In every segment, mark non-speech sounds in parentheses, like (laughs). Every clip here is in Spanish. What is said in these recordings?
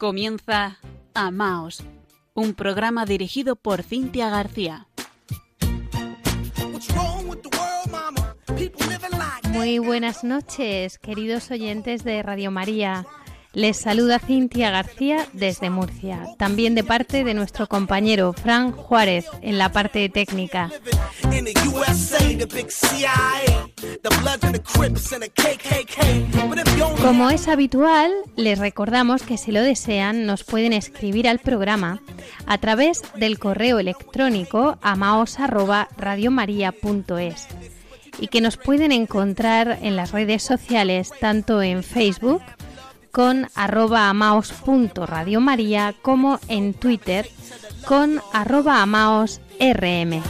Comienza Amaos, un programa dirigido por Cintia García. Muy buenas noches, queridos oyentes de Radio María. Les saluda Cintia García desde Murcia, también de parte de nuestro compañero Fran Juárez en la parte técnica. Como es habitual, les recordamos que si lo desean nos pueden escribir al programa a través del correo electrónico amaos@radiomaria.es y que nos pueden encontrar en las redes sociales tanto en Facebook con arroba amaos.radiomaria como en Twitter con arroba amaosrm.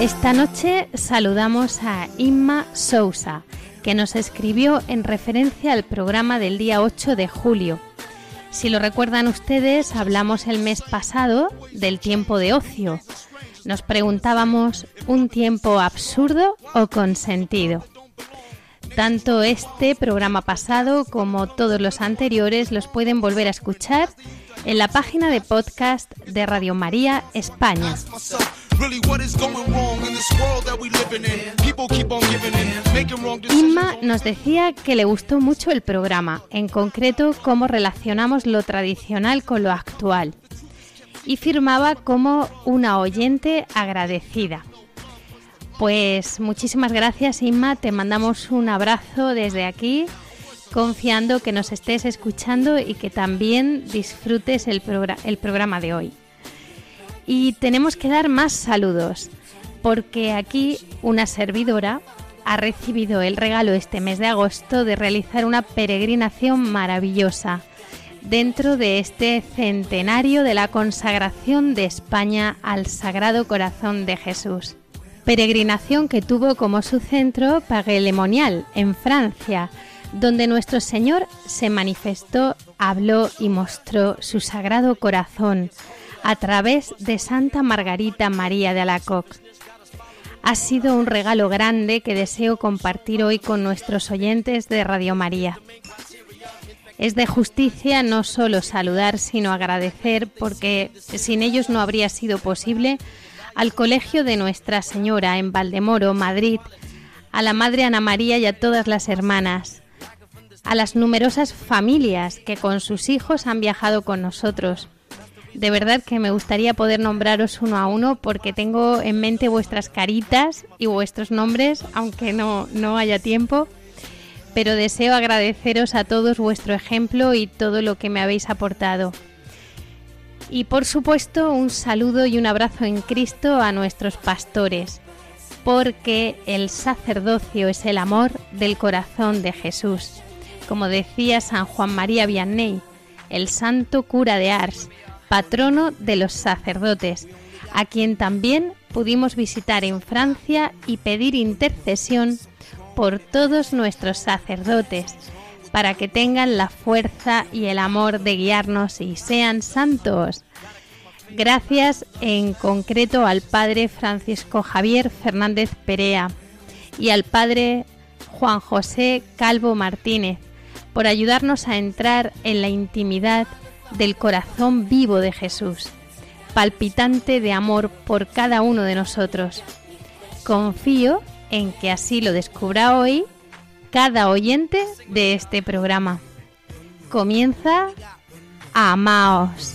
Esta noche saludamos a Inma Sousa que nos escribió en referencia al programa del día 8 de julio. Si lo recuerdan ustedes, hablamos el mes pasado del tiempo de ocio. Nos preguntábamos, ¿un tiempo absurdo o con sentido? Tanto este programa pasado como todos los anteriores los pueden volver a escuchar en la página de podcast de Radio María España. Inma nos decía que le gustó mucho el programa, en concreto cómo relacionamos lo tradicional con lo actual, y firmaba como una oyente agradecida. Pues muchísimas gracias Inma, te mandamos un abrazo desde aquí, confiando que nos estés escuchando y que también disfrutes el, programa de hoy. Y tenemos que dar más saludos, porque aquí una servidora ha recibido el regalo este mes de agosto de realizar una peregrinación maravillosa dentro de este centenario de la consagración de España al Sagrado Corazón de Jesús. Peregrinación que tuvo como su centro Paguelemonial, en Francia, donde nuestro Señor se manifestó, habló y mostró su Sagrado Corazón a través de Santa Margarita María de Alacoc. Ha sido un regalo grande que deseo compartir hoy con nuestros oyentes de Radio María. Es de justicia no solo saludar, sino agradecer, porque sin ellos no habría sido posible, al Colegio de Nuestra Señora en Valdemoro, Madrid, a la Madre Ana María y a todas las hermanas, a las numerosas familias que con sus hijos han viajado con nosotros, de verdad que me gustaría poder nombraros uno a uno porque tengo en mente vuestras caritas y vuestros nombres, aunque no, no haya tiempo. Pero deseo agradeceros a todos vuestro ejemplo y todo lo que me habéis aportado. Y por supuesto un saludo y un abrazo en Cristo a nuestros pastores, porque el sacerdocio es el amor del corazón de Jesús. Como decía San Juan María Vianney, el santo cura de Ars, patrono de los sacerdotes, a quien también pudimos visitar en Francia y pedir intercesión por todos nuestros sacerdotes, para que tengan la fuerza y el amor de guiarnos y sean santos. Gracias en concreto al Padre Francisco Javier Fernández Perea y al Padre Juan José Calvo Martínez por ayudarnos a entrar en la intimidad del corazón vivo de Jesús, palpitante de amor por cada uno de nosotros. Confío en que así lo descubra hoy cada oyente de este programa. Comienza Amaos.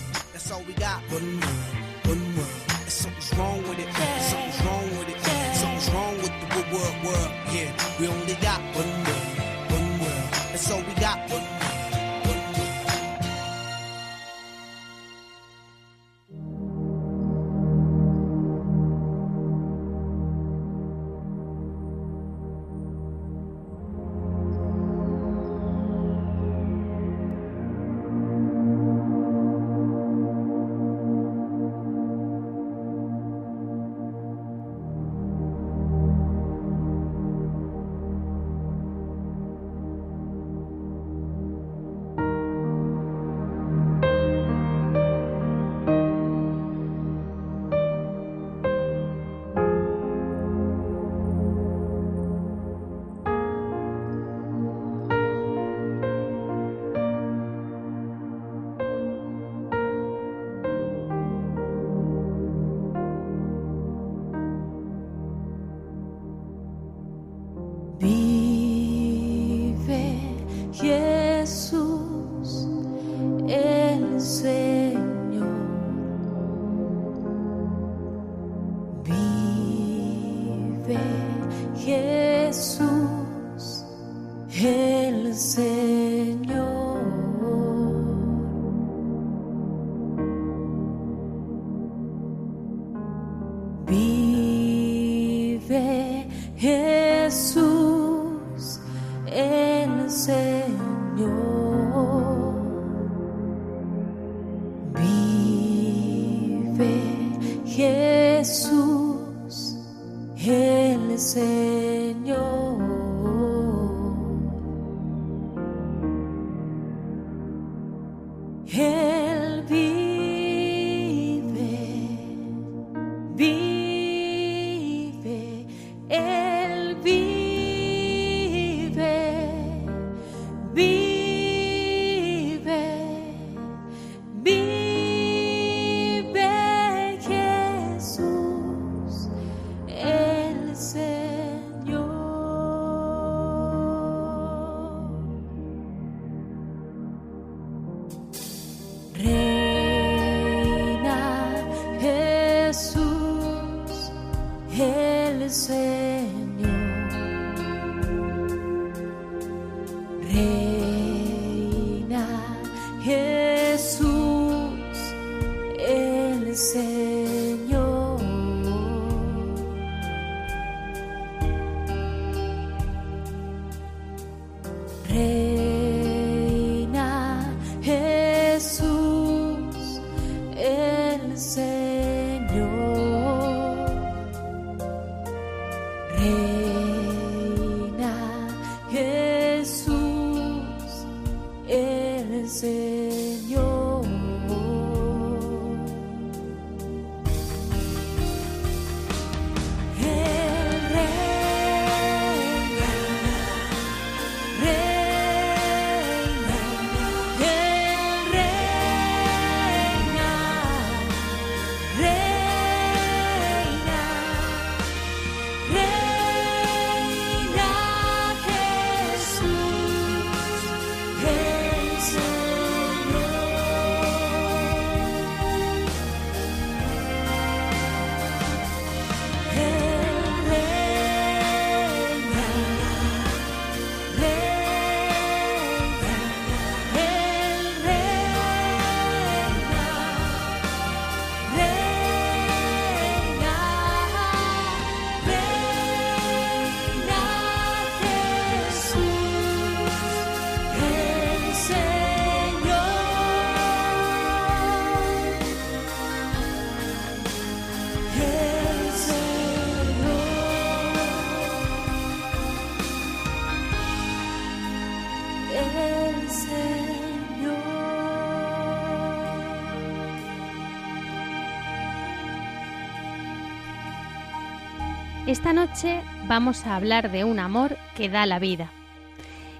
Esta noche vamos a hablar de un amor que da la vida.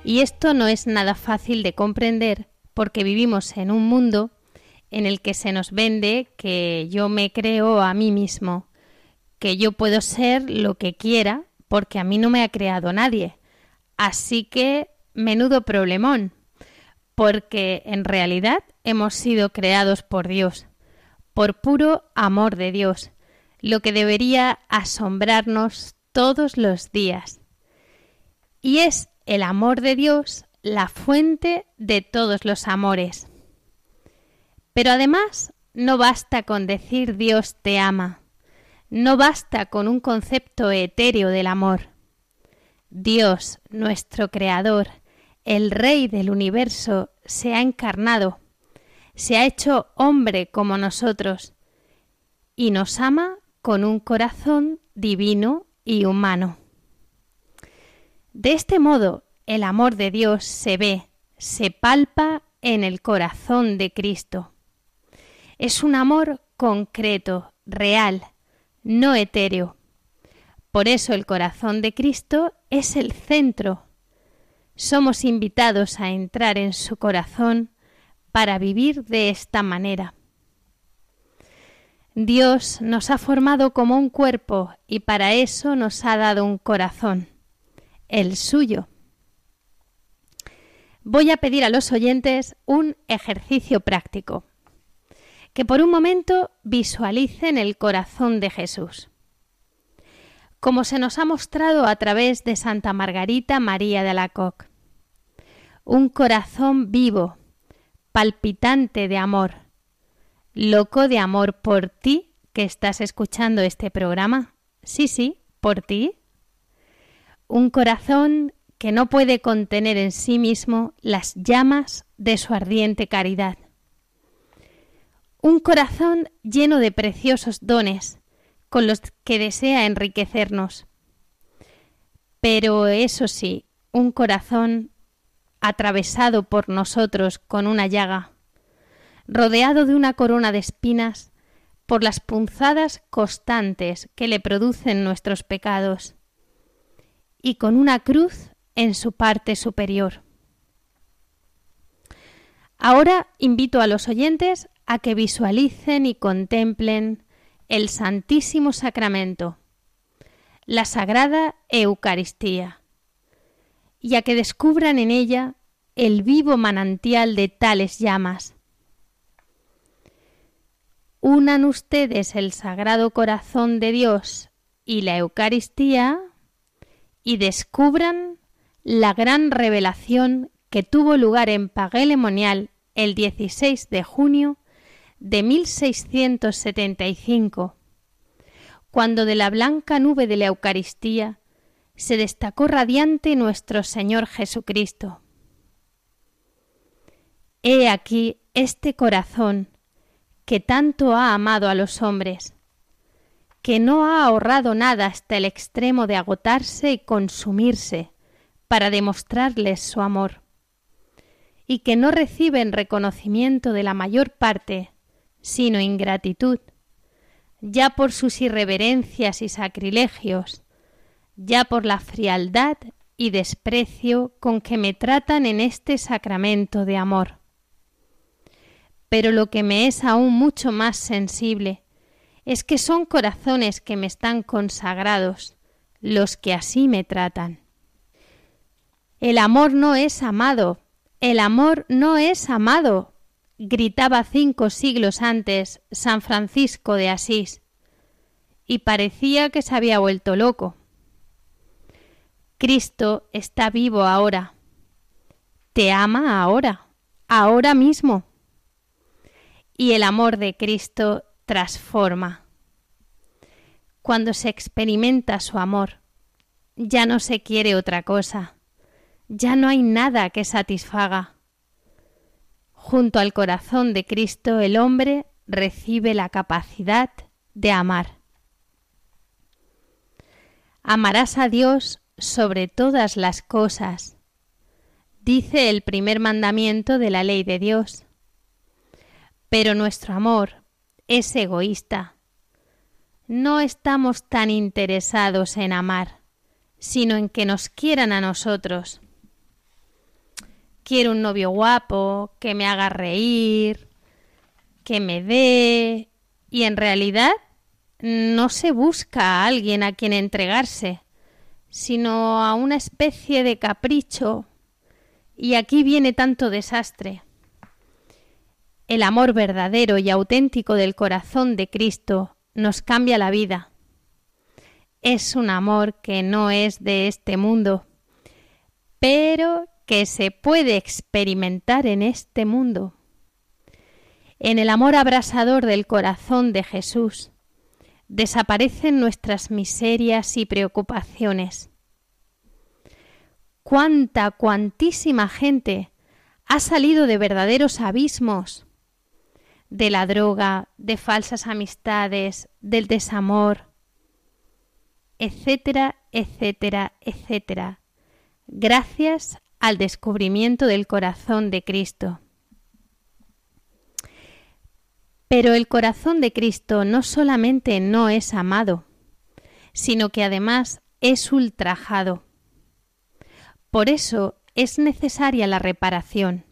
Y esto no es nada fácil de comprender porque vivimos en un mundo en el que se nos vende que yo me creo a mí mismo, que yo puedo ser lo que quiera porque a mí no me ha creado nadie. Así que menudo problemón, porque en realidad hemos sido creados por Dios, por puro amor de Dios lo que debería asombrarnos todos los días. Y es el amor de Dios la fuente de todos los amores. Pero además no basta con decir Dios te ama, no basta con un concepto etéreo del amor. Dios, nuestro Creador, el Rey del universo, se ha encarnado, se ha hecho hombre como nosotros, y nos ama con un corazón divino y humano. De este modo, el amor de Dios se ve, se palpa en el corazón de Cristo. Es un amor concreto, real, no etéreo. Por eso el corazón de Cristo es el centro. Somos invitados a entrar en su corazón para vivir de esta manera. Dios nos ha formado como un cuerpo y para eso nos ha dado un corazón, el suyo. Voy a pedir a los oyentes un ejercicio práctico, que por un momento visualicen el corazón de Jesús, como se nos ha mostrado a través de Santa Margarita María de Alacoque. Un corazón vivo, palpitante de amor, loco de amor por ti que estás escuchando este programa. Sí, sí, por ti. Un corazón que no puede contener en sí mismo las llamas de su ardiente caridad. Un corazón lleno de preciosos dones, con los que desea enriquecernos. Pero eso sí, un corazón atravesado por nosotros con una llaga, rodeado de una corona de espinas por las punzadas constantes que le producen nuestros pecados, y con una cruz en su parte superior. Ahora invito a los oyentes a que visualicen y contemplen el Santísimo Sacramento, la Sagrada Eucaristía, y a que descubran en ella el vivo manantial de tales llamas. Unan ustedes el Sagrado Corazón de Dios y la Eucaristía y descubran la gran revelación que tuvo lugar en Paguelemonial el 16 de junio de 1675, cuando de la blanca nube de la Eucaristía se destacó radiante nuestro Señor Jesucristo. He aquí este corazón que tanto ha amado a los hombres, que no ha ahorrado nada hasta el extremo de agotarse y consumirse para demostrarles su amor, y que no reciben reconocimiento de la mayor parte sino ingratitud, ya por sus irreverencias y sacrilegios, ya por la frialdad y desprecio con que me tratan en este sacramento de amor. Pero lo que me es aún mucho más sensible es que son corazones que me están consagrados los que así me tratan. El amor no es amado, el amor no es amado, gritaba cinco siglos antes San Francisco de Asís, y parecía que se había vuelto loco. Cristo está vivo ahora. Te ama ahora, ahora mismo. Y el amor de Cristo transforma. Cuando se experimenta su amor, ya no se quiere otra cosa, ya no hay nada que satisfaga Junto al corazón de Cristo el hombre recibe la capacidad de amar. Amarás a Dios sobre todas las cosas, dice el primer mandamiento de la ley de Dios. Pero nuestro amor es egoísta. No estamos tan interesados en amar, sino en que nos quieran a nosotros quiero un novio guapo, que me haga reír, que me dé... Y en realidad no se busca a alguien a quien entregarse, sino a una especie de capricho. Y aquí viene tanto desastre. El amor verdadero y auténtico del corazón de Cristo nos cambia la vida. Es un amor que no es de este mundo, pero que se puede experimentar en este mundo. En el amor abrasador del corazón de Jesús desaparecen nuestras miserias y preocupaciones. Cuánta, cuantísima gente ha salido de verdaderos abismos, de la droga, de falsas amistades, del desamor, etcétera, etcétera, etcétera, gracias al descubrimiento del corazón de Cristo. Pero el corazón de Cristo no solamente no es amado, sino que además es ultrajado. Por eso es necesaria la reparación.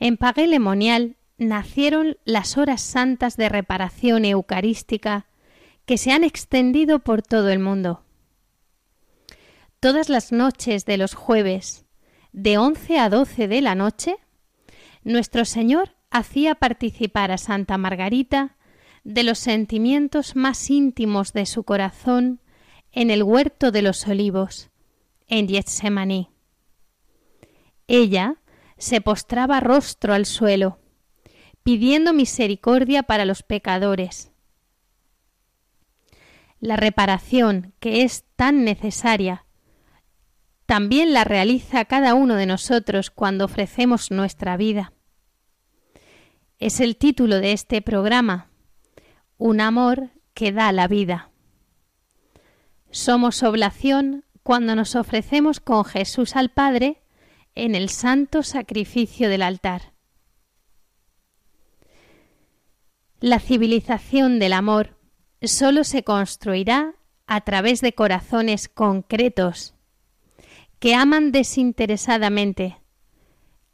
En Paguelemonial nacieron las horas santas de reparación eucarística que se han extendido por todo el mundo. Todas las noches de los jueves, de once a doce de la noche, nuestro Señor hacía participar a Santa Margarita de los sentimientos más íntimos de su corazón en el huerto de los olivos, en Getsemaní. Ella se postraba rostro al suelo, pidiendo misericordia para los pecadores. La reparación que es tan necesaria también la realiza cada uno de nosotros cuando ofrecemos nuestra vida. Es el título de este programa, Un amor que da la vida. Somos oblación cuando nos ofrecemos con Jesús al Padre en el santo sacrificio del altar. La civilización del amor solo se construirá a través de corazones concretos que aman desinteresadamente,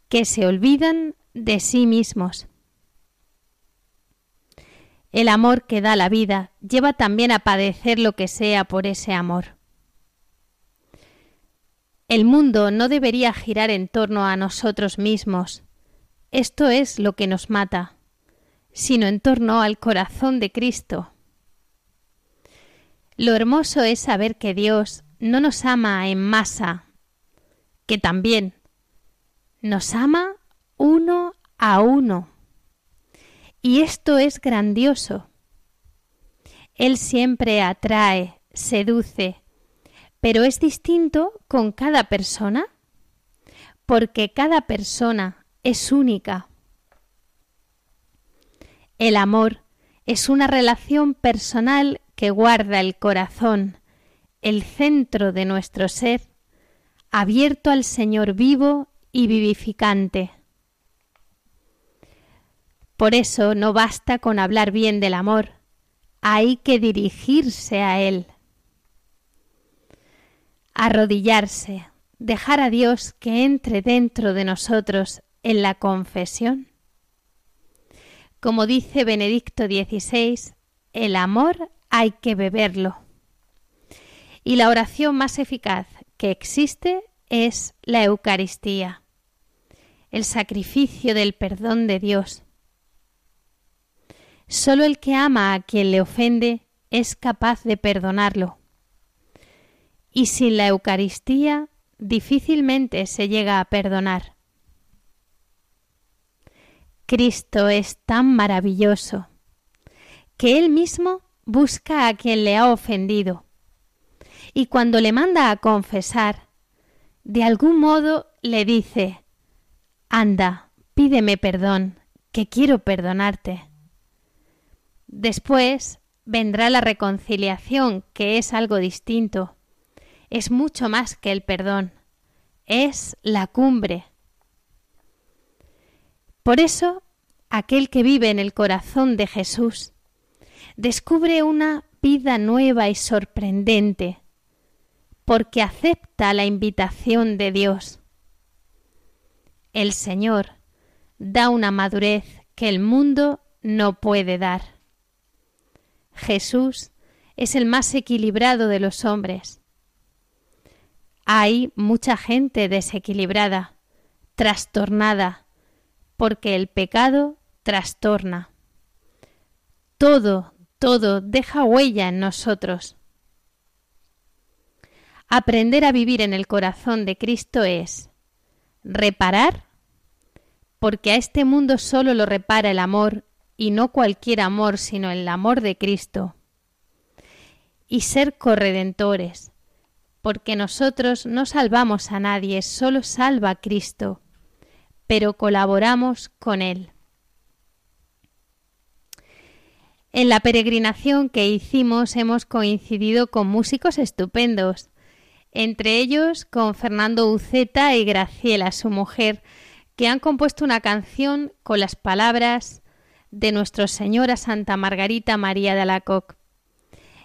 que se olvidan de sí mismos. El amor que da la vida lleva también a padecer lo que sea por ese amor. El mundo no debería girar en torno a nosotros mismos. Esto es lo que nos mata, sino en torno al corazón de Cristo. Lo hermoso es saber que Dios no nos ama en masa, que también nos ama uno a uno. Y esto es grandioso. Él siempre atrae, seduce, pero es distinto con cada persona, porque cada persona es única. El amor es una relación personal que guarda el corazón, el centro de nuestro ser, abierto al Señor vivo y vivificante. Por eso no basta con hablar bien del amor, hay que dirigirse a Él. Arrodillarse, dejar a Dios que entre dentro de nosotros en la confesión. Como dice Benedicto XVI, el amor hay que beberlo. Y la oración más eficaz que existe es la Eucaristía, el sacrificio del perdón de Dios. Solo el que ama a quien le ofende es capaz de perdonarlo. Y sin la Eucaristía difícilmente se llega a perdonar. Cristo es tan maravilloso que Él mismo busca a quien le ha ofendido y cuando le manda a confesar, de algún modo le dice, Anda, pídeme perdón, que quiero perdonarte. Después vendrá la reconciliación, que es algo distinto. Es mucho más que el perdón. Es la cumbre. Por eso, aquel que vive en el corazón de Jesús descubre una vida nueva y sorprendente, porque acepta la invitación de Dios. El Señor da una madurez que el mundo no puede dar. Jesús es el más equilibrado de los hombres. Hay mucha gente desequilibrada, trastornada, porque el pecado trastorna. Todo todo deja huella en nosotros. Aprender a vivir en el corazón de Cristo es reparar, porque a este mundo solo lo repara el amor y no cualquier amor, sino el amor de Cristo. Y ser corredentores, porque nosotros no salvamos a nadie, solo salva a Cristo, pero colaboramos con Él. En la peregrinación que hicimos hemos coincidido con músicos estupendos, entre ellos con Fernando Uceta y Graciela, su mujer, que han compuesto una canción con las palabras de Nuestra Señora Santa Margarita María de Alacoc.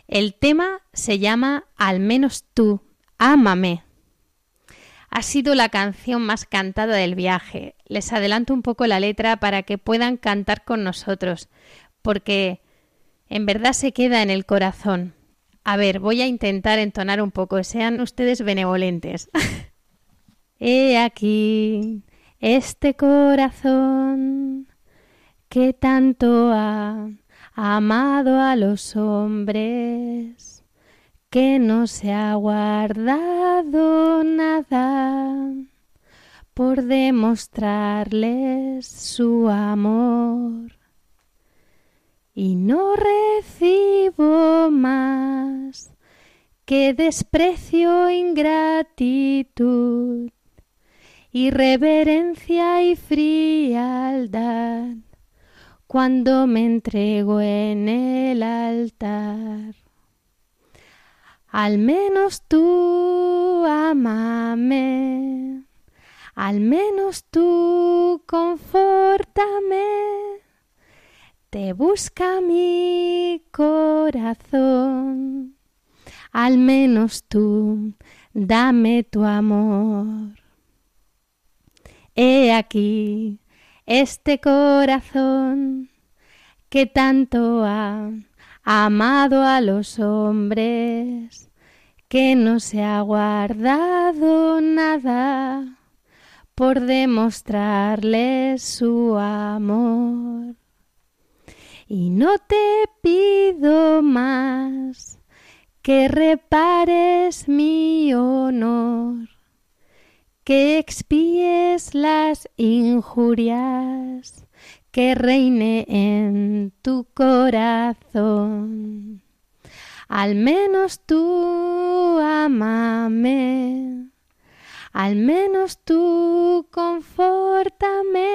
El tema se llama Al menos tú, ámame. Ha sido la canción más cantada del viaje. Les adelanto un poco la letra para que puedan cantar con nosotros, porque en verdad se queda en el corazón. A ver, voy a intentar entonar un poco, sean ustedes benevolentes. (laughs) He aquí este corazón que tanto ha amado a los hombres, que no se ha guardado nada por demostrarles su amor y no recibo más que desprecio, ingratitud, irreverencia y frialdad cuando me entrego en el altar. Al menos tú amame, al menos tú confórtame, te busca mi corazón, al menos tú dame tu amor. He aquí este corazón que tanto ha amado a los hombres, que no se ha guardado nada por demostrarles su amor. Y no te pido más que repares mi honor que expíes las injurias, que reine en tu corazón. Al menos tú amame, al menos tú confórtame,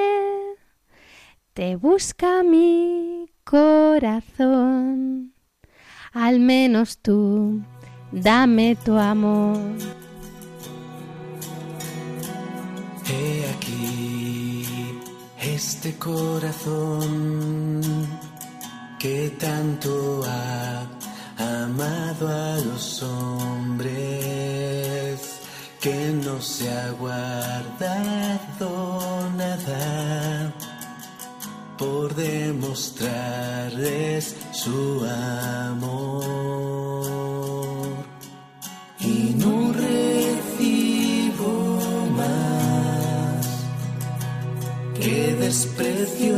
te busca mi corazón, al menos tú dame tu amor. Este corazón que tanto ha amado a los hombres, que no se ha guardado nada por demostrarles su amor. Que desprecio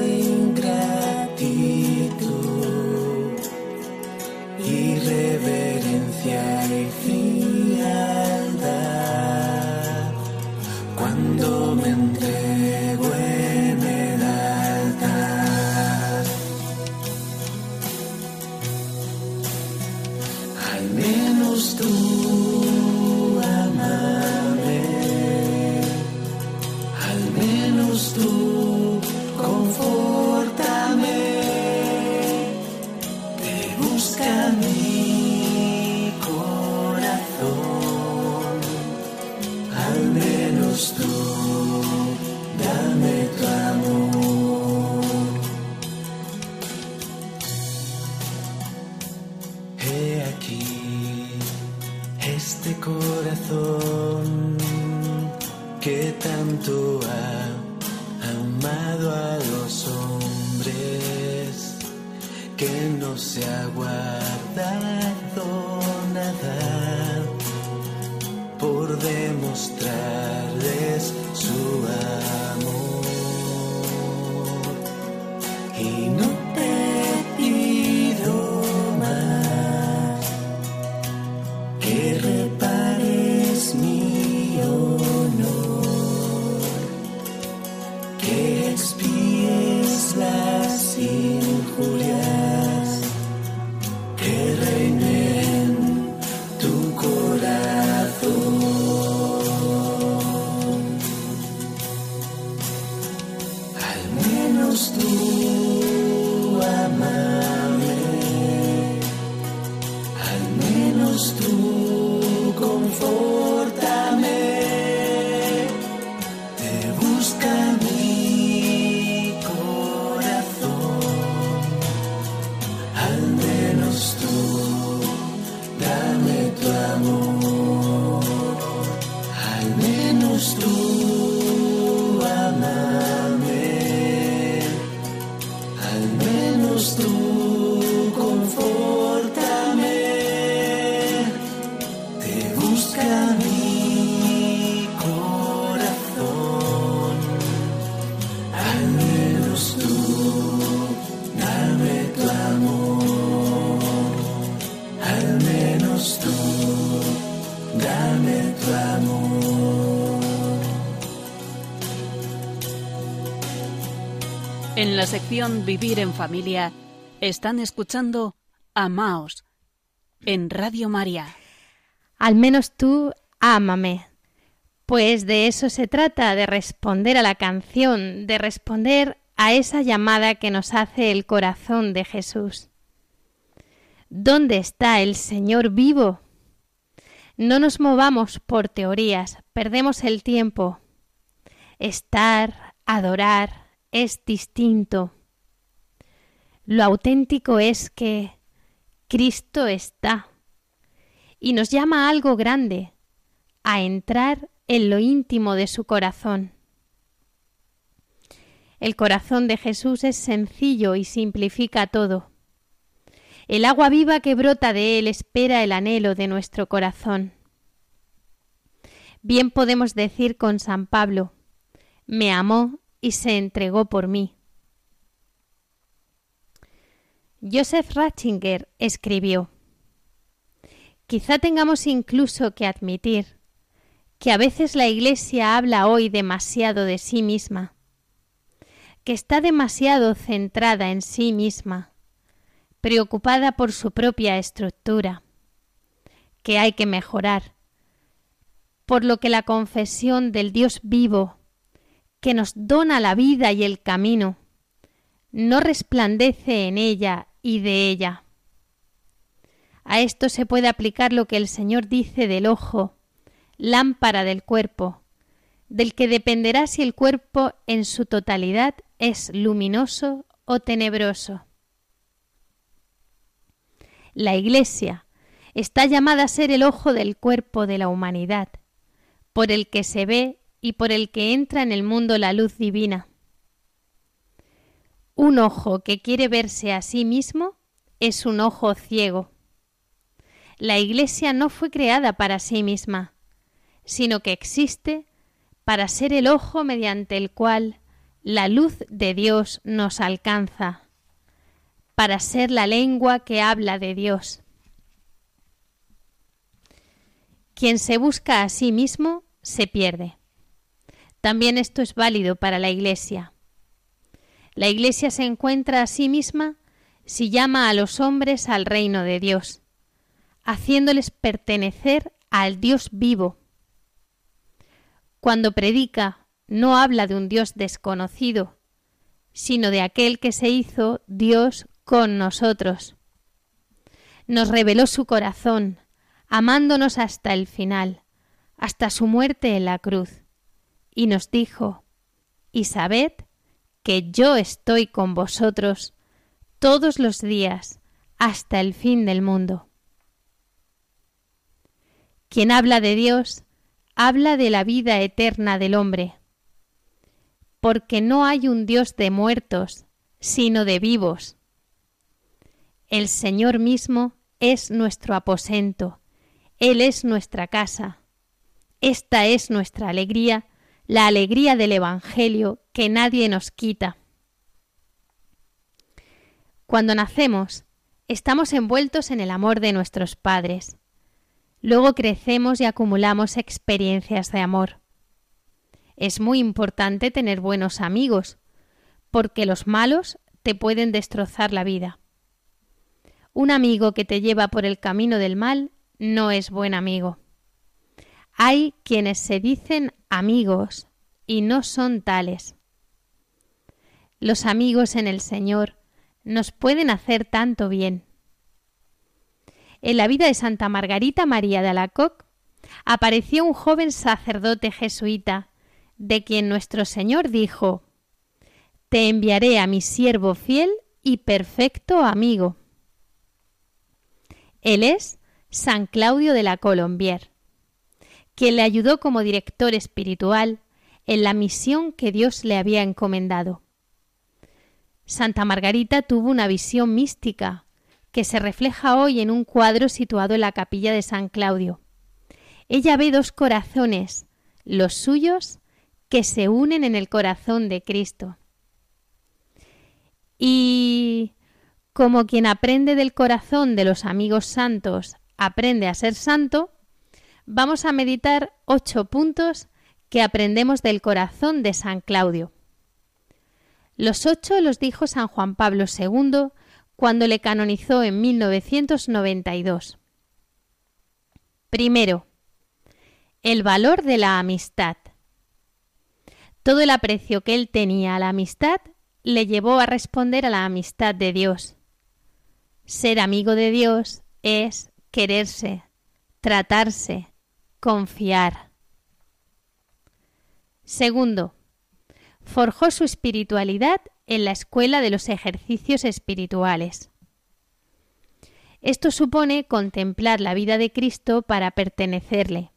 He aquí este corazón que tanto ha amado a los hombres, que no se ha guardado nada por demostrarles su amor. En la sección Vivir en Familia están escuchando Amaos en Radio María. Al menos tú ámame. Pues de eso se trata, de responder a la canción, de responder a esa llamada que nos hace el corazón de Jesús. ¿Dónde está el Señor vivo? No nos movamos por teorías, perdemos el tiempo. Estar, adorar, es distinto. Lo auténtico es que Cristo está y nos llama a algo grande, a entrar en lo íntimo de su corazón. El corazón de Jesús es sencillo y simplifica todo. El agua viva que brota de él espera el anhelo de nuestro corazón. Bien podemos decir con San Pablo, me amó y se entregó por mí. Joseph Ratzinger escribió, Quizá tengamos incluso que admitir que a veces la Iglesia habla hoy demasiado de sí misma, que está demasiado centrada en sí misma, preocupada por su propia estructura, que hay que mejorar, por lo que la confesión del Dios vivo, que nos dona la vida y el camino, no resplandece en ella y de ella. A esto se puede aplicar lo que el Señor dice del ojo, lámpara del cuerpo, del que dependerá si el cuerpo en su totalidad es luminoso o tenebroso. La Iglesia está llamada a ser el ojo del cuerpo de la humanidad, por el que se ve y por el que entra en el mundo la luz divina. Un ojo que quiere verse a sí mismo es un ojo ciego. La Iglesia no fue creada para sí misma, sino que existe para ser el ojo mediante el cual la luz de Dios nos alcanza, para ser la lengua que habla de Dios. Quien se busca a sí mismo se pierde. También esto es válido para la Iglesia. La Iglesia se encuentra a sí misma si llama a los hombres al reino de Dios, haciéndoles pertenecer al Dios vivo. Cuando predica, no habla de un Dios desconocido, sino de aquel que se hizo Dios con nosotros. Nos reveló su corazón, amándonos hasta el final, hasta su muerte en la cruz, y nos dijo, y sabed que yo estoy con vosotros todos los días hasta el fin del mundo. Quien habla de Dios, habla de la vida eterna del hombre, porque no hay un Dios de muertos, sino de vivos. El Señor mismo es nuestro aposento, Él es nuestra casa. Esta es nuestra alegría la alegría del Evangelio que nadie nos quita. Cuando nacemos, estamos envueltos en el amor de nuestros padres. Luego crecemos y acumulamos experiencias de amor. Es muy importante tener buenos amigos, porque los malos te pueden destrozar la vida. Un amigo que te lleva por el camino del mal no es buen amigo. Hay quienes se dicen amigos y no son tales. Los amigos en el Señor nos pueden hacer tanto bien. En la vida de Santa Margarita María de Alacoc apareció un joven sacerdote jesuita, de quien nuestro Señor dijo Te enviaré a mi siervo fiel y perfecto amigo. Él es San Claudio de la Colombier quien le ayudó como director espiritual en la misión que Dios le había encomendado. Santa Margarita tuvo una visión mística que se refleja hoy en un cuadro situado en la capilla de San Claudio. Ella ve dos corazones, los suyos, que se unen en el corazón de Cristo. Y como quien aprende del corazón de los amigos santos aprende a ser santo, vamos a meditar ocho puntos que aprendemos del corazón de San Claudio. Los ocho los dijo San Juan Pablo II cuando le canonizó en 1992. Primero, el valor de la amistad. Todo el aprecio que él tenía a la amistad le llevó a responder a la amistad de Dios. Ser amigo de Dios es quererse, tratarse, confiar. Segundo, forjó su espiritualidad en la escuela de los ejercicios espirituales. Esto supone contemplar la vida de Cristo para pertenecerle.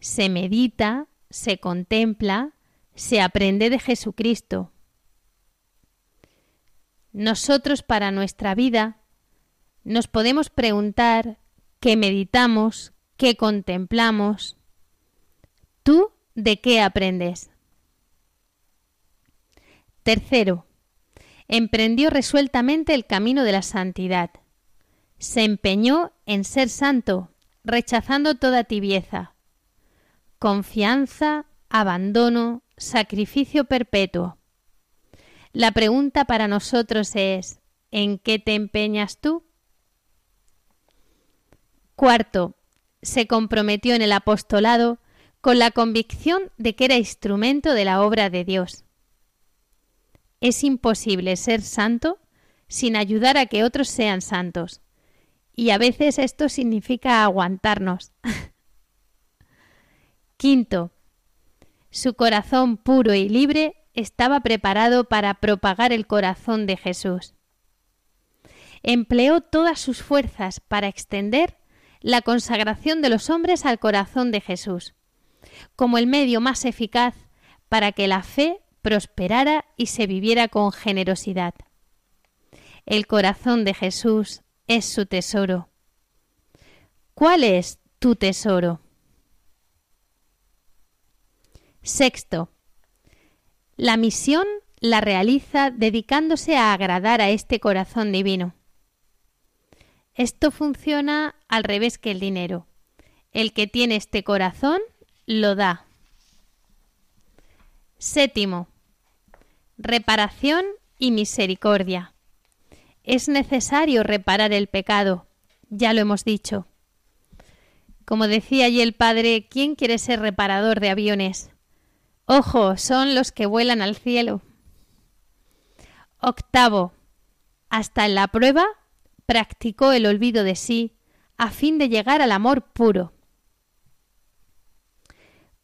Se medita, se contempla, se aprende de Jesucristo. Nosotros para nuestra vida nos podemos preguntar qué meditamos, qué contemplamos. ¿Tú de qué aprendes? Tercero, emprendió resueltamente el camino de la santidad. Se empeñó en ser santo, rechazando toda tibieza. Confianza, abandono, sacrificio perpetuo. La pregunta para nosotros es, ¿en qué te empeñas tú? Cuarto, se comprometió en el apostolado con la convicción de que era instrumento de la obra de Dios. Es imposible ser santo sin ayudar a que otros sean santos. Y a veces esto significa aguantarnos. (laughs) Quinto, su corazón puro y libre estaba preparado para propagar el corazón de Jesús. Empleó todas sus fuerzas para extender la consagración de los hombres al corazón de Jesús, como el medio más eficaz para que la fe prosperara y se viviera con generosidad. El corazón de Jesús es su tesoro. ¿Cuál es tu tesoro? Sexto, la misión la realiza dedicándose a agradar a este corazón divino. Esto funciona al revés que el dinero. El que tiene este corazón lo da. Séptimo, reparación y misericordia. Es necesario reparar el pecado, ya lo hemos dicho. Como decía allí el padre, ¿quién quiere ser reparador de aviones? Ojo, son los que vuelan al cielo. Octavo. Hasta en la prueba practicó el olvido de sí a fin de llegar al amor puro.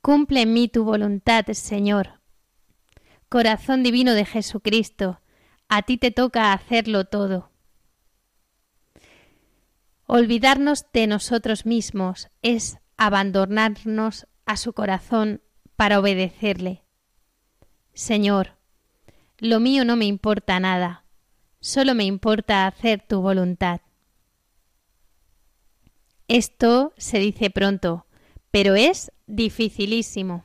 Cumple en mí tu voluntad, Señor. Corazón divino de Jesucristo, a ti te toca hacerlo todo. Olvidarnos de nosotros mismos es abandonarnos a su corazón para obedecerle. Señor, lo mío no me importa nada, solo me importa hacer tu voluntad. Esto se dice pronto, pero es dificilísimo.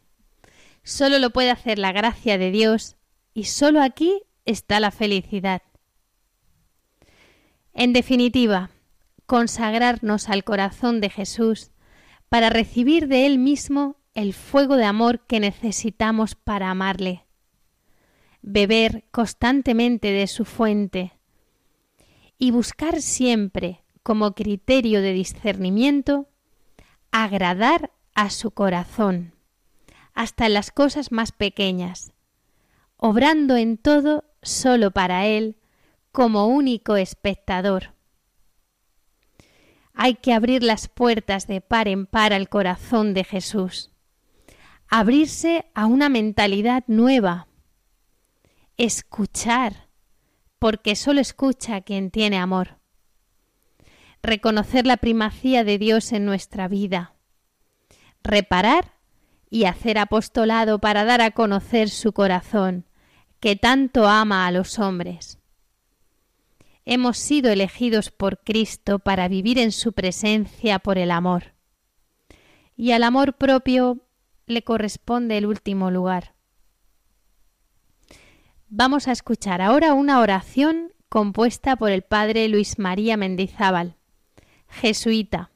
Solo lo puede hacer la gracia de Dios y solo aquí está la felicidad. En definitiva, consagrarnos al corazón de Jesús para recibir de Él mismo el fuego de amor que necesitamos para amarle, beber constantemente de su fuente y buscar siempre como criterio de discernimiento agradar a su corazón, hasta en las cosas más pequeñas, obrando en todo solo para Él como único espectador. Hay que abrir las puertas de par en par al corazón de Jesús abrirse a una mentalidad nueva, escuchar, porque solo escucha quien tiene amor, reconocer la primacía de Dios en nuestra vida, reparar y hacer apostolado para dar a conocer su corazón, que tanto ama a los hombres. Hemos sido elegidos por Cristo para vivir en su presencia por el amor. Y al amor propio le corresponde el último lugar. Vamos a escuchar ahora una oración compuesta por el padre Luis María Mendizábal, jesuita,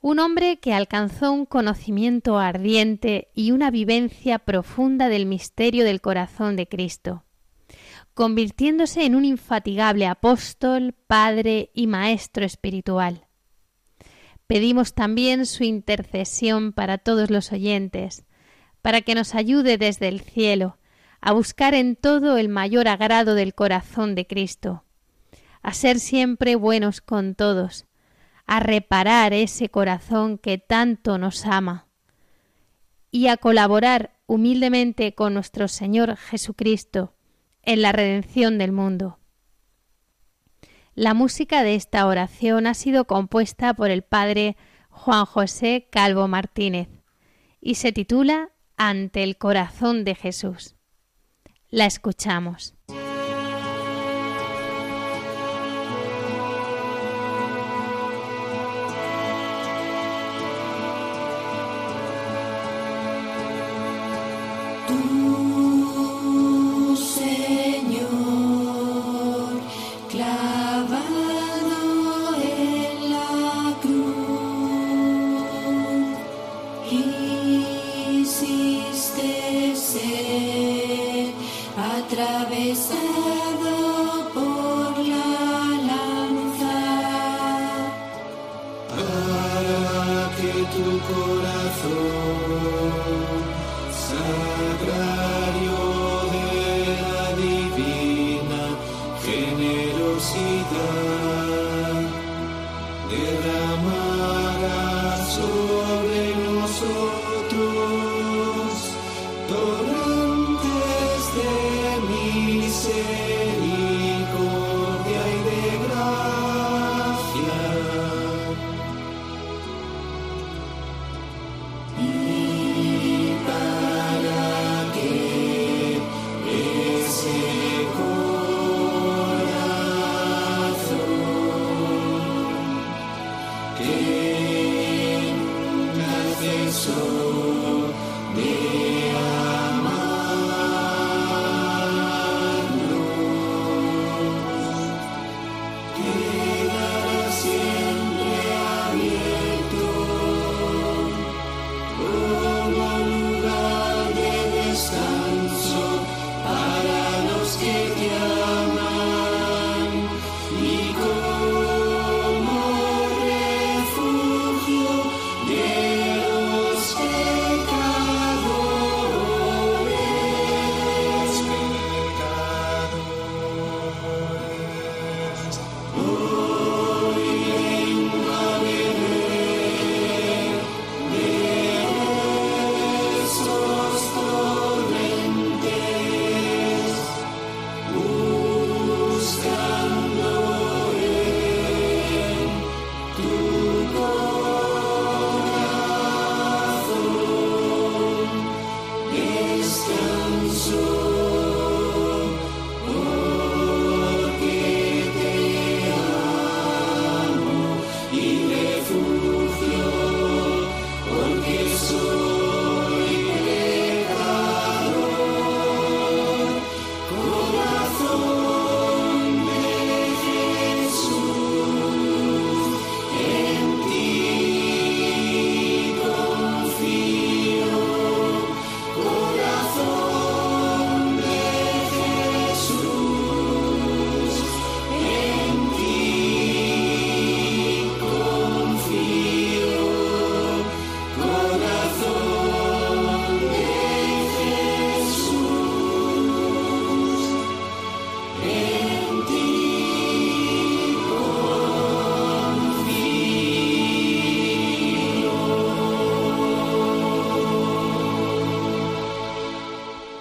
un hombre que alcanzó un conocimiento ardiente y una vivencia profunda del misterio del corazón de Cristo, convirtiéndose en un infatigable apóstol, padre y maestro espiritual. Pedimos también su intercesión para todos los oyentes, para que nos ayude desde el cielo a buscar en todo el mayor agrado del corazón de Cristo, a ser siempre buenos con todos, a reparar ese corazón que tanto nos ama y a colaborar humildemente con nuestro Señor Jesucristo en la redención del mundo. La música de esta oración ha sido compuesta por el padre Juan José Calvo Martínez y se titula Ante el corazón de Jesús. La escuchamos.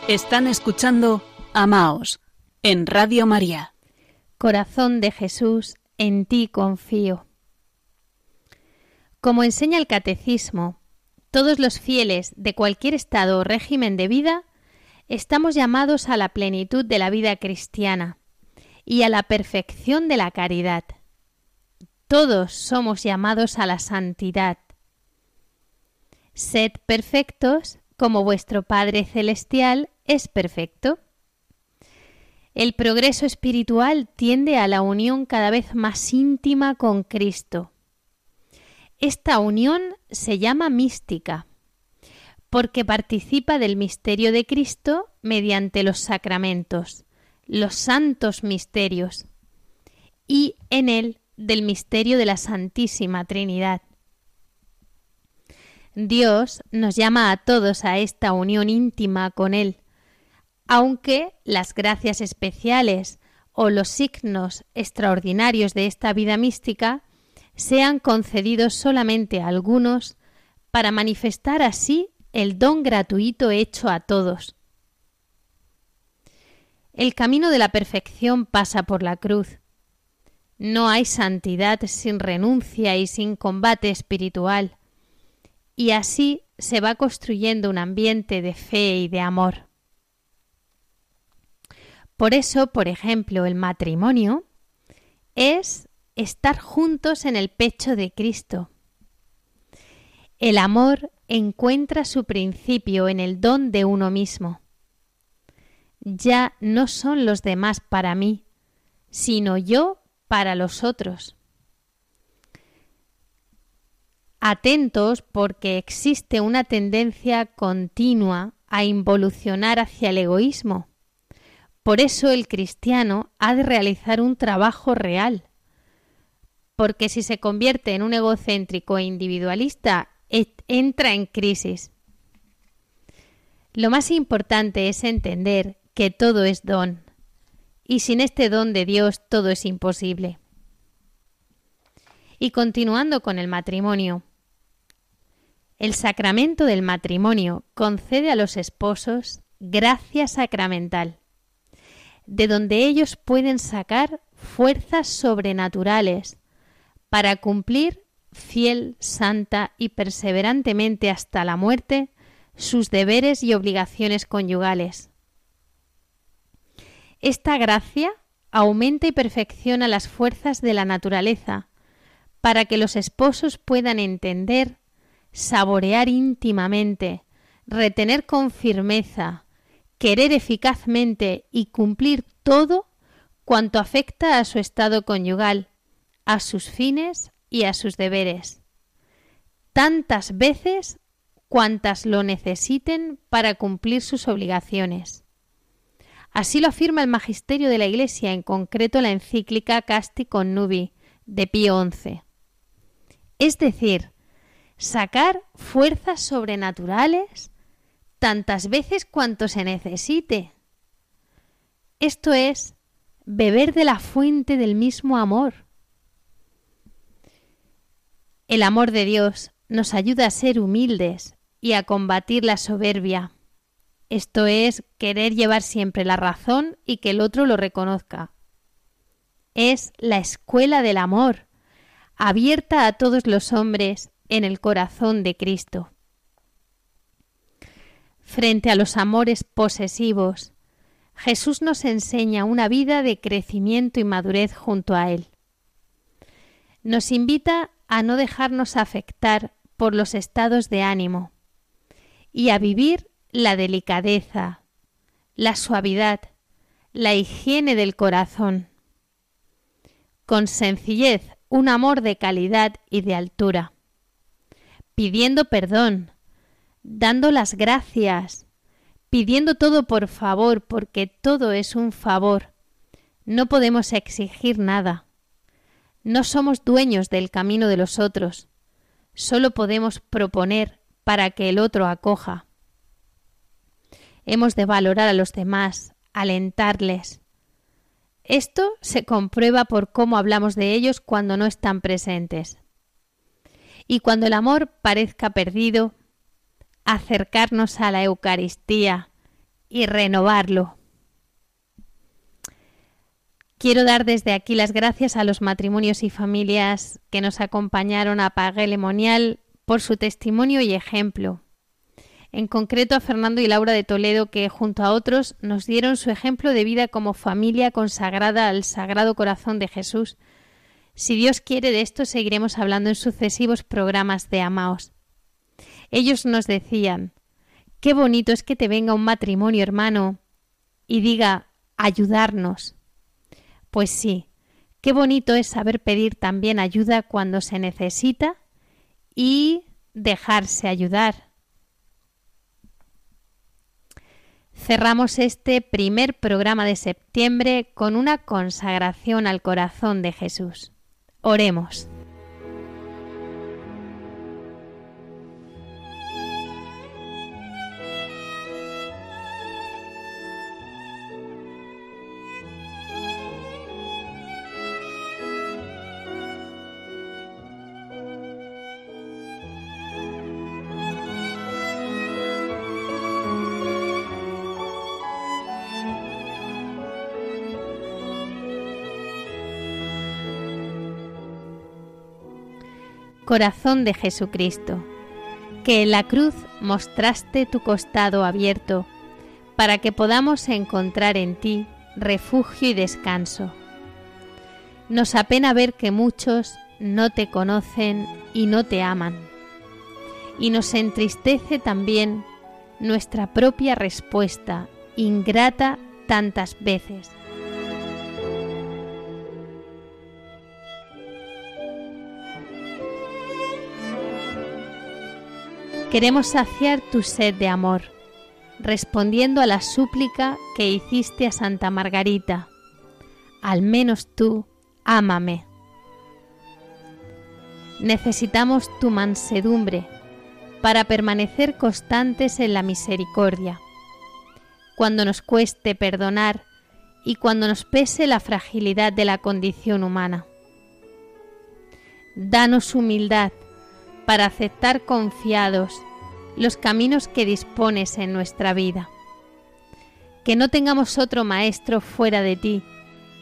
Están escuchando Amaos en Radio María. Corazón de Jesús, en ti confío. Como enseña el Catecismo, todos los fieles de cualquier estado o régimen de vida estamos llamados a la plenitud de la vida cristiana y a la perfección de la caridad. Todos somos llamados a la santidad. Sed perfectos como vuestro Padre Celestial es perfecto. El progreso espiritual tiende a la unión cada vez más íntima con Cristo. Esta unión se llama mística, porque participa del misterio de Cristo mediante los sacramentos, los santos misterios, y en él del misterio de la Santísima Trinidad. Dios nos llama a todos a esta unión íntima con Él, aunque las gracias especiales o los signos extraordinarios de esta vida mística sean concedidos solamente a algunos para manifestar así el don gratuito hecho a todos. El camino de la perfección pasa por la cruz. No hay santidad sin renuncia y sin combate espiritual, y así se va construyendo un ambiente de fe y de amor. Por eso, por ejemplo, el matrimonio es estar juntos en el pecho de Cristo. El amor encuentra su principio en el don de uno mismo. Ya no son los demás para mí, sino yo para los otros. Atentos porque existe una tendencia continua a involucionar hacia el egoísmo por eso el cristiano ha de realizar un trabajo real, porque si se convierte en un egocéntrico e individualista, entra en crisis. Lo más importante es entender que todo es don, y sin este don de Dios todo es imposible. Y continuando con el matrimonio, el sacramento del matrimonio concede a los esposos gracia sacramental de donde ellos pueden sacar fuerzas sobrenaturales para cumplir fiel, santa y perseverantemente hasta la muerte sus deberes y obligaciones conyugales. Esta gracia aumenta y perfecciona las fuerzas de la naturaleza para que los esposos puedan entender, saborear íntimamente, retener con firmeza, querer eficazmente y cumplir todo cuanto afecta a su estado conyugal, a sus fines y a sus deberes, tantas veces cuantas lo necesiten para cumplir sus obligaciones. Así lo afirma el magisterio de la Iglesia, en concreto la encíclica Casti con Nubi de Pío XI. Es decir, sacar fuerzas sobrenaturales tantas veces cuanto se necesite. Esto es beber de la fuente del mismo amor. El amor de Dios nos ayuda a ser humildes y a combatir la soberbia. Esto es querer llevar siempre la razón y que el otro lo reconozca. Es la escuela del amor, abierta a todos los hombres en el corazón de Cristo frente a los amores posesivos, Jesús nos enseña una vida de crecimiento y madurez junto a Él. Nos invita a no dejarnos afectar por los estados de ánimo y a vivir la delicadeza, la suavidad, la higiene del corazón. Con sencillez, un amor de calidad y de altura, pidiendo perdón, dando las gracias, pidiendo todo por favor, porque todo es un favor. No podemos exigir nada. No somos dueños del camino de los otros. Solo podemos proponer para que el otro acoja. Hemos de valorar a los demás, alentarles. Esto se comprueba por cómo hablamos de ellos cuando no están presentes. Y cuando el amor parezca perdido, acercarnos a la Eucaristía y renovarlo. Quiero dar desde aquí las gracias a los matrimonios y familias que nos acompañaron a Pague Lemonial por su testimonio y ejemplo. En concreto a Fernando y Laura de Toledo que junto a otros nos dieron su ejemplo de vida como familia consagrada al Sagrado Corazón de Jesús. Si Dios quiere de esto seguiremos hablando en sucesivos programas de Amaos. Ellos nos decían, qué bonito es que te venga un matrimonio hermano y diga, ayudarnos. Pues sí, qué bonito es saber pedir también ayuda cuando se necesita y dejarse ayudar. Cerramos este primer programa de septiembre con una consagración al corazón de Jesús. Oremos. Corazón de Jesucristo, que en la cruz mostraste tu costado abierto, para que podamos encontrar en ti refugio y descanso. Nos apena ver que muchos no te conocen y no te aman. Y nos entristece también nuestra propia respuesta, ingrata tantas veces. Queremos saciar tu sed de amor, respondiendo a la súplica que hiciste a Santa Margarita. Al menos tú, ámame. Necesitamos tu mansedumbre para permanecer constantes en la misericordia. Cuando nos cueste perdonar y cuando nos pese la fragilidad de la condición humana. Danos humildad para aceptar confiados los caminos que dispones en nuestra vida. Que no tengamos otro maestro fuera de ti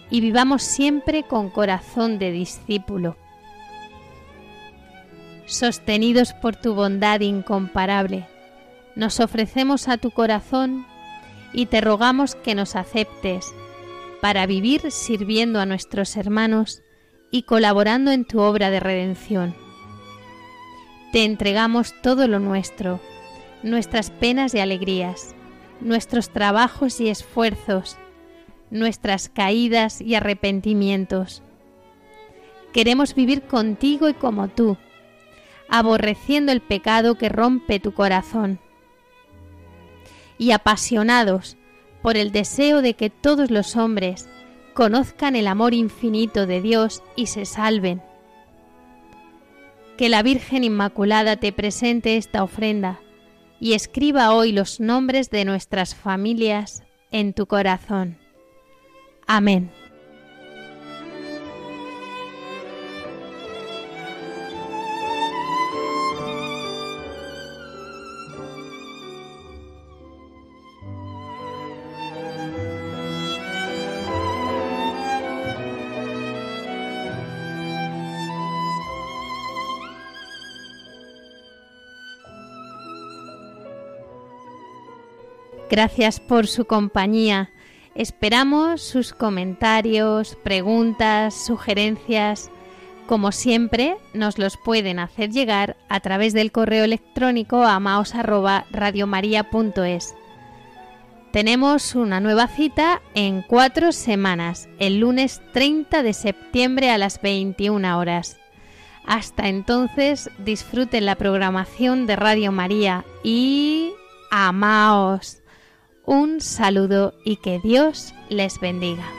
y vivamos siempre con corazón de discípulo. Sostenidos por tu bondad incomparable, nos ofrecemos a tu corazón y te rogamos que nos aceptes para vivir sirviendo a nuestros hermanos y colaborando en tu obra de redención te entregamos todo lo nuestro, nuestras penas y alegrías, nuestros trabajos y esfuerzos, nuestras caídas y arrepentimientos. Queremos vivir contigo y como tú, aborreciendo el pecado que rompe tu corazón y apasionados por el deseo de que todos los hombres conozcan el amor infinito de Dios y se salven que la Virgen Inmaculada te presente esta ofrenda y escriba hoy los nombres de nuestras familias en tu corazón. Amén. Gracias por su compañía. Esperamos sus comentarios, preguntas, sugerencias. Como siempre, nos los pueden hacer llegar a través del correo electrónico a maos@radiomaria.es. Tenemos una nueva cita en cuatro semanas, el lunes 30 de septiembre a las 21 horas. Hasta entonces, disfruten la programación de Radio María y amaos. Un saludo y que Dios les bendiga.